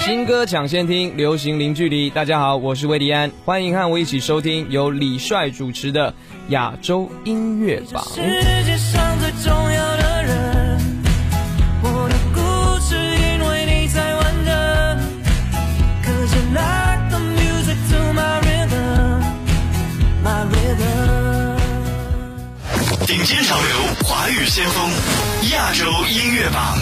新歌抢先听，流行零距离。大家好，我是魏迪安，欢迎和我一起收听由李帅主持的亚洲音乐榜。世界上最重要的人，我的故事因为你才完整。Cause you like the music to my rhythm, my rhythm. 顶尖潮流，华语先锋，亚洲音乐榜。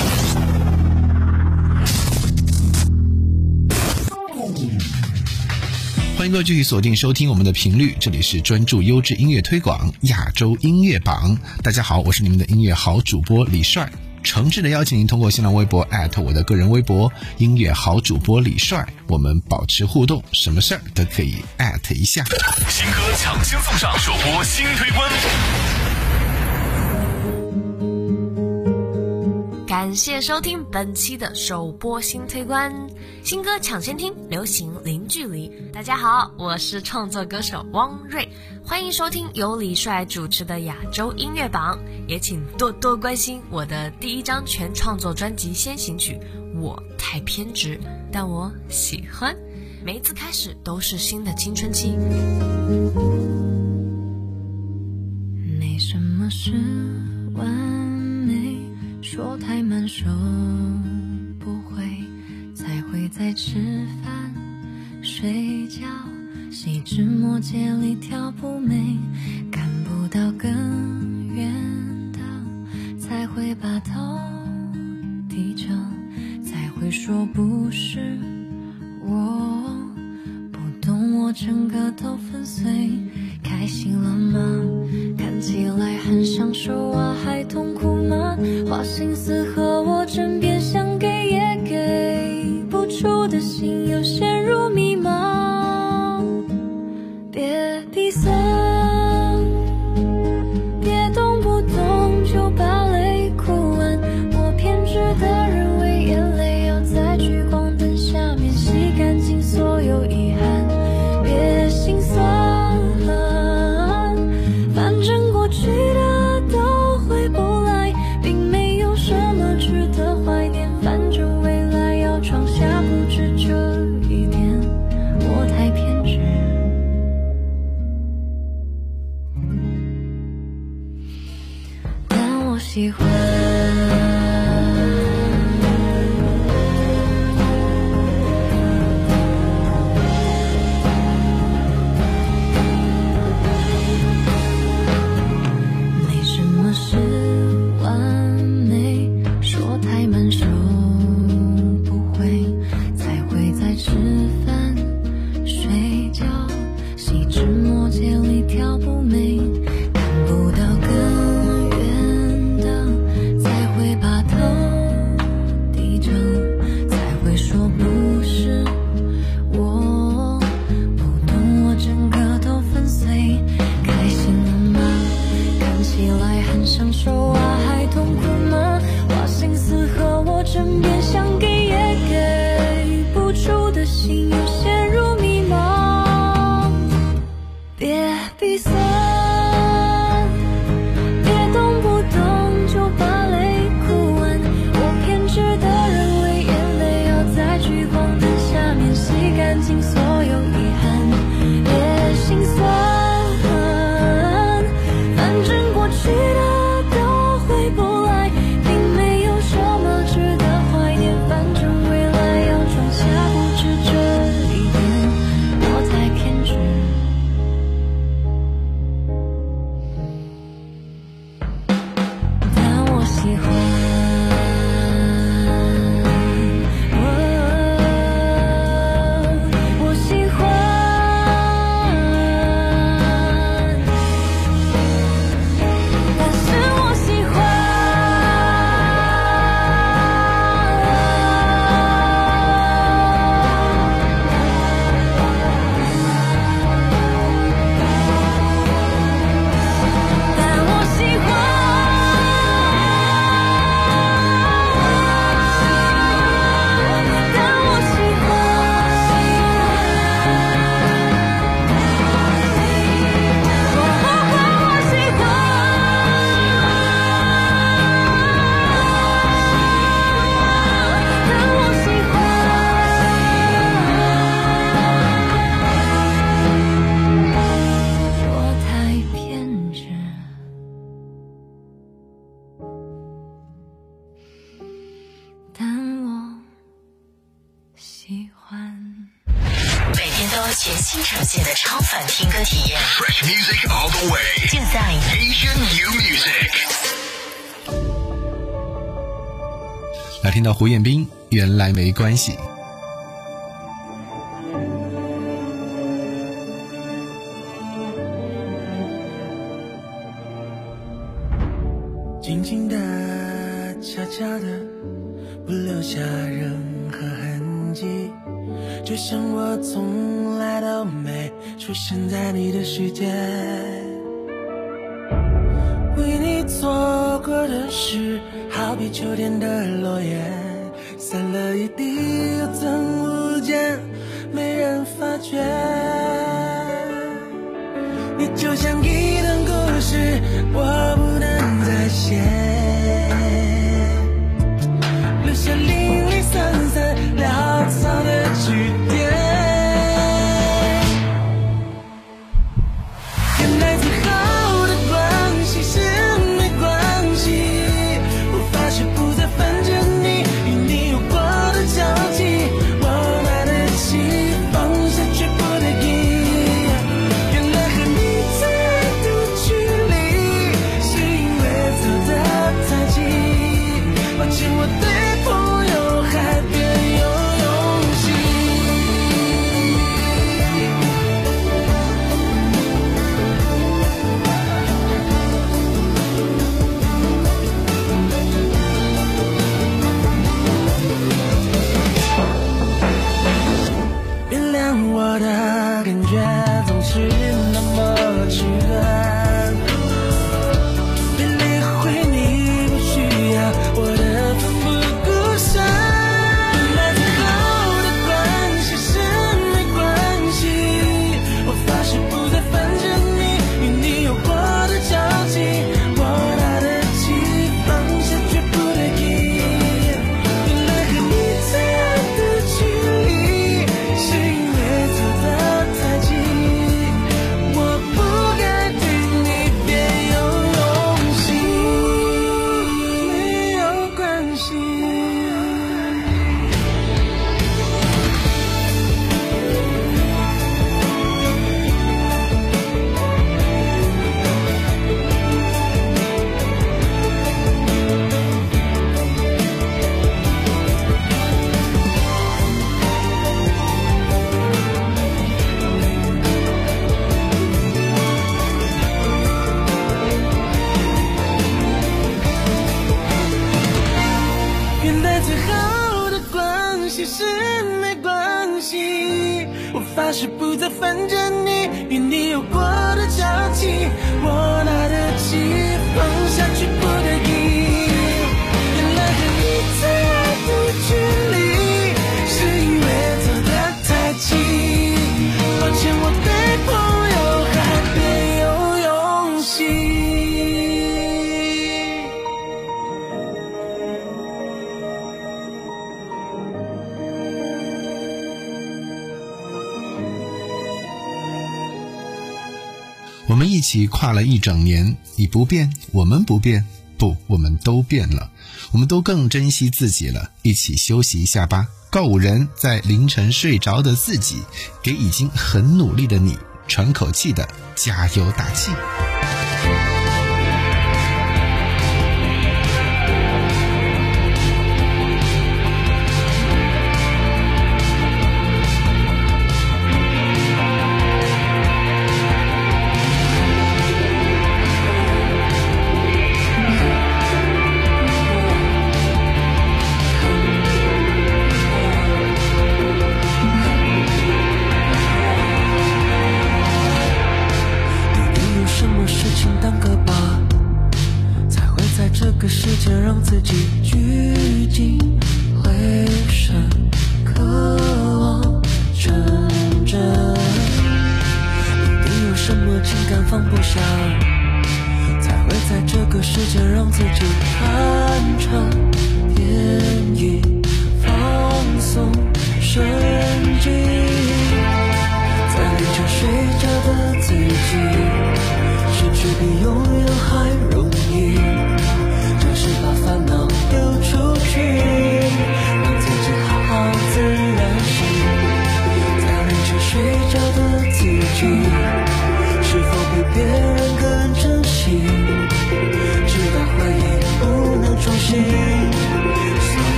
迎各位继续锁定收听我们的频率，这里是专注优质音乐推广亚洲音乐榜。大家好，我是你们的音乐好主播李帅，诚挚的邀请您通过新浪微博我的个人微博音乐好主播李帅，我们保持互动，什么事儿都可以一下。新歌抢先送上，首播新推官。感谢收听本期的首播新推官，新歌抢先听，流行零距离。大家好，我是创作歌手汪瑞，欢迎收听由李帅主持的亚洲音乐榜，也请多多关心我的第一张全创作专辑先行曲《我太偏执，但我喜欢》，每一次开始都是新的青春期。没什么是完美。说太慢，说不会，才会在吃饭、睡觉、细枝末节里挑不美，看不到更远的，才会把头低着，才会说不是我，不懂我整个都粉碎，开心了吗？看起来很享受啊，还痛？花心思和我争辩，胡彦斌原来没关系。我的感觉总是那么奇怪。一起跨了一整年你不变我们不变不我们都变了。我们都更珍惜自己了一起休息一下吧。告五人在凌晨睡着的自己给已经很努力的你喘口气的加油打气。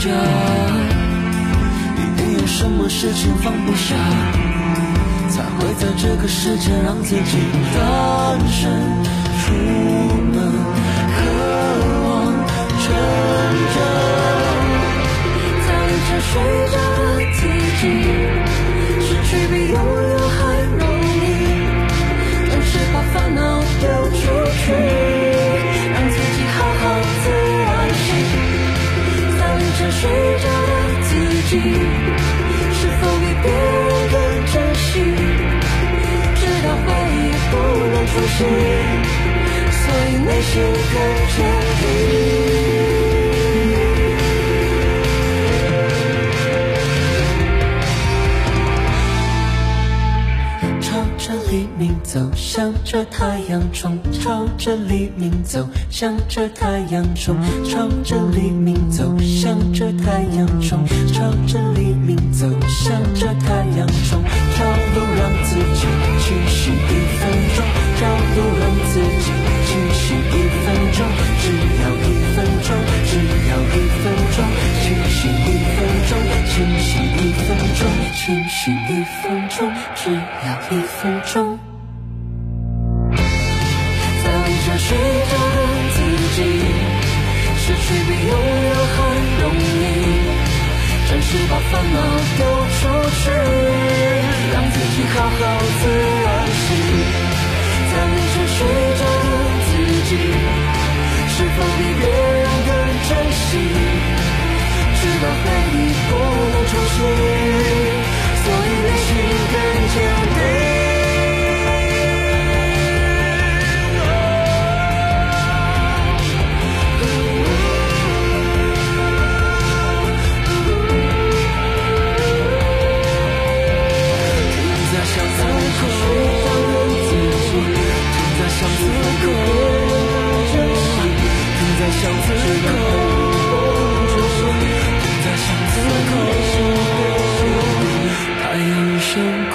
家，一定有什么事情放不下，才会在这个世界让自己单身出门，渴望成真。在凌晨睡着的自己，失去比拥有还容易。但是把烦恼丢出去，别等，珍惜，直到回忆不能重新。所以内心很坚定。向着太阳冲；朝着黎明走，向着太阳冲；朝着黎明走，向着太阳冲；朝着黎明走，向着太阳冲。找路让自己清醒一分钟，找路让自己清醒一分钟，只要一分钟，只要一分钟，清醒一分钟，清醒一分钟，清醒一分钟，只要一分钟。比拥有还容易。暂时把烦恼丢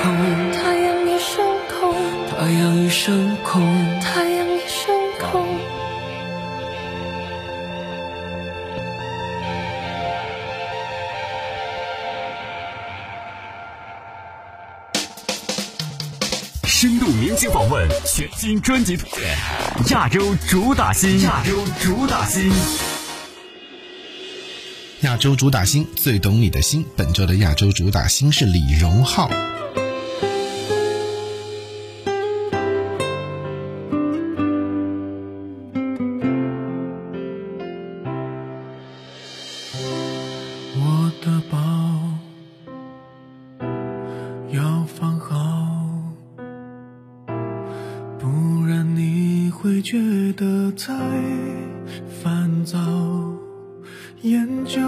太阳已升空，太阳已升空。太阳已升空。深度明星访问，全新专辑推荐，亚洲主打新，亚洲主打新。亚洲主打星最懂你的心，本周的亚洲主打星是李荣浩。会觉得太烦躁。研究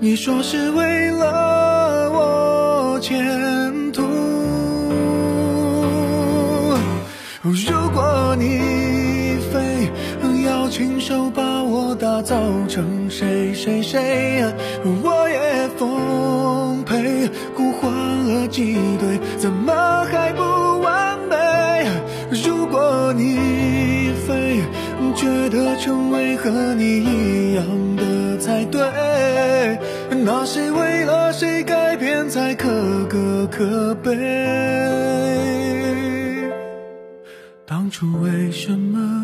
你说是为了我前途。如果你非要亲手把我打造成谁谁谁，我也奉陪。互换了几对，怎么还不完美？如果你非觉得成为和你一样的才对，那是为了谁改变才可歌可悲？当初为什么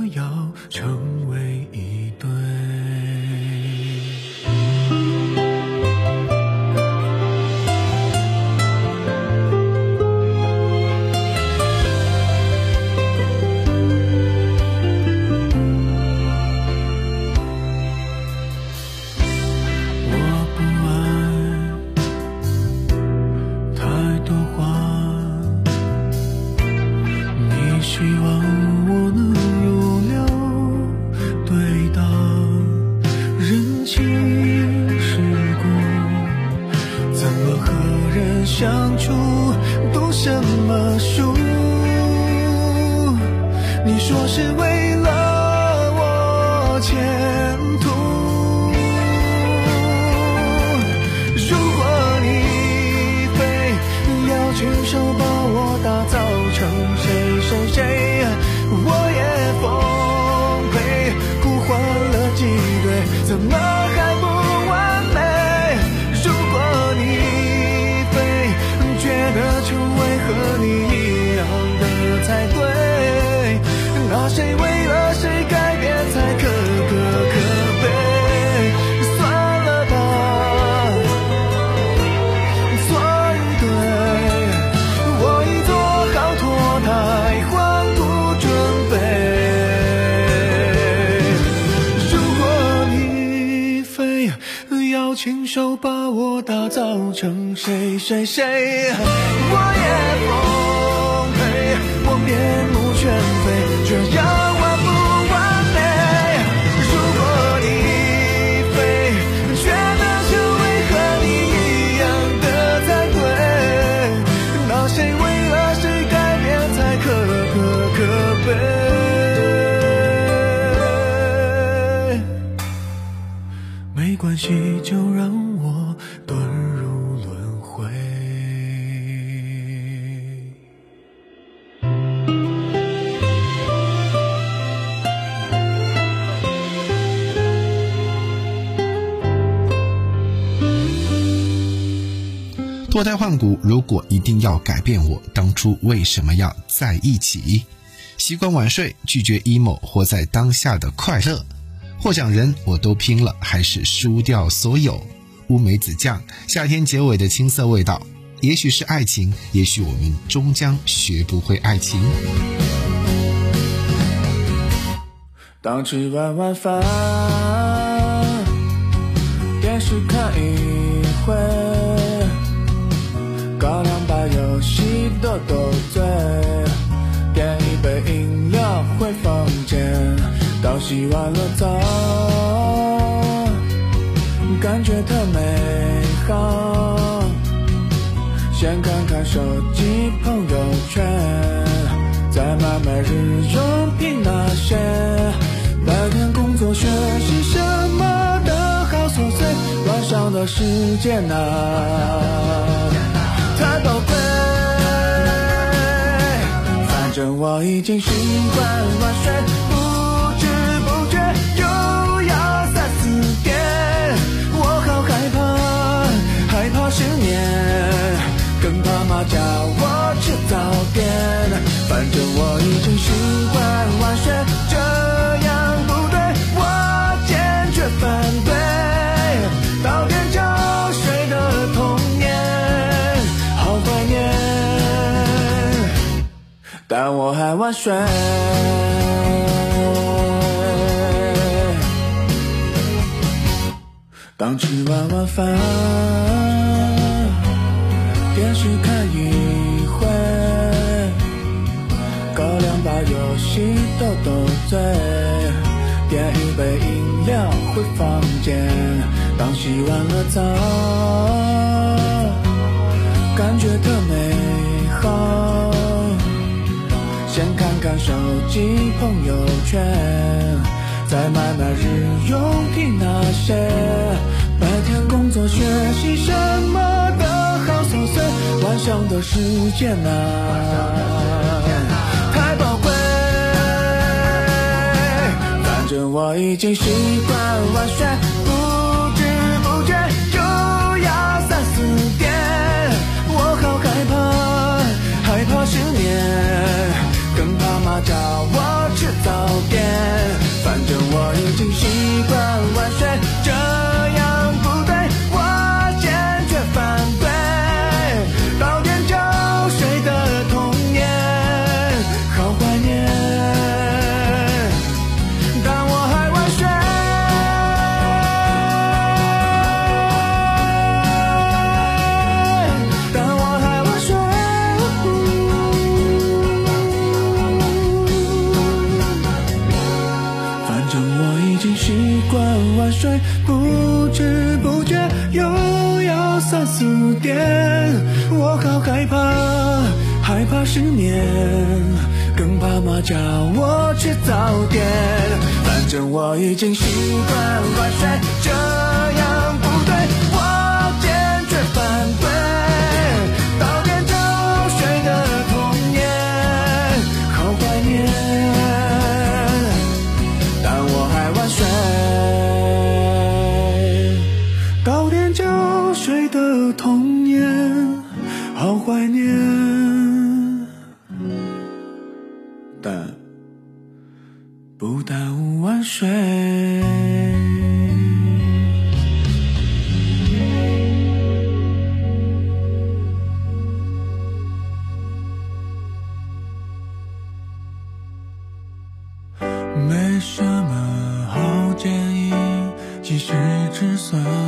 亲手把我打造成谁谁谁，我也奉陪。我面目全非，却要完不完美。如果你非觉得成为和你一样的才对，那谁为了谁改变才可可可悲？没关系，就让脱胎换骨，如果一定要改变我，当初为什么要在一起？习惯晚睡，拒绝 emo，活在当下的快乐。获奖人我都拼了，还是输掉所有。乌梅子酱，夏天结尾的青涩味道，也许是爱情，也许我们终将学不会爱情。当吃完晚饭，电视看一回，游戏斗斗嘴，点一杯饮料回房间，到洗完了澡，感觉特美好。先看看手机朋友圈，再买买日用品那些。白天工作学习什么的好琐碎，晚上的时间啊，太宝贵。反正我已经习惯晚睡，不知不觉又要三四点，我好害怕，害怕失眠。更怕妈叫我吃早点，反正我已经习惯晚睡，这但我还晚睡。当吃完晚饭。电视看一会，搞两把游戏斗斗嘴，点一杯饮料回房间。当洗完了澡，感觉特美看手机朋友圈，再买买日用品那些。白天工作学习什么的好琐碎，晚上的时间啊，太宝贵。反正我已经习惯晚睡，不三四点我好害怕害怕失眠更怕妈叫我吃早点。反正我已经习惯晚睡这样。之所以。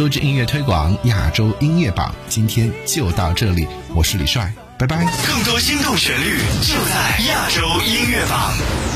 优质音乐推广亚洲音乐榜今天就到这里我是李帅拜拜。更多心动旋律就在亚洲音乐榜。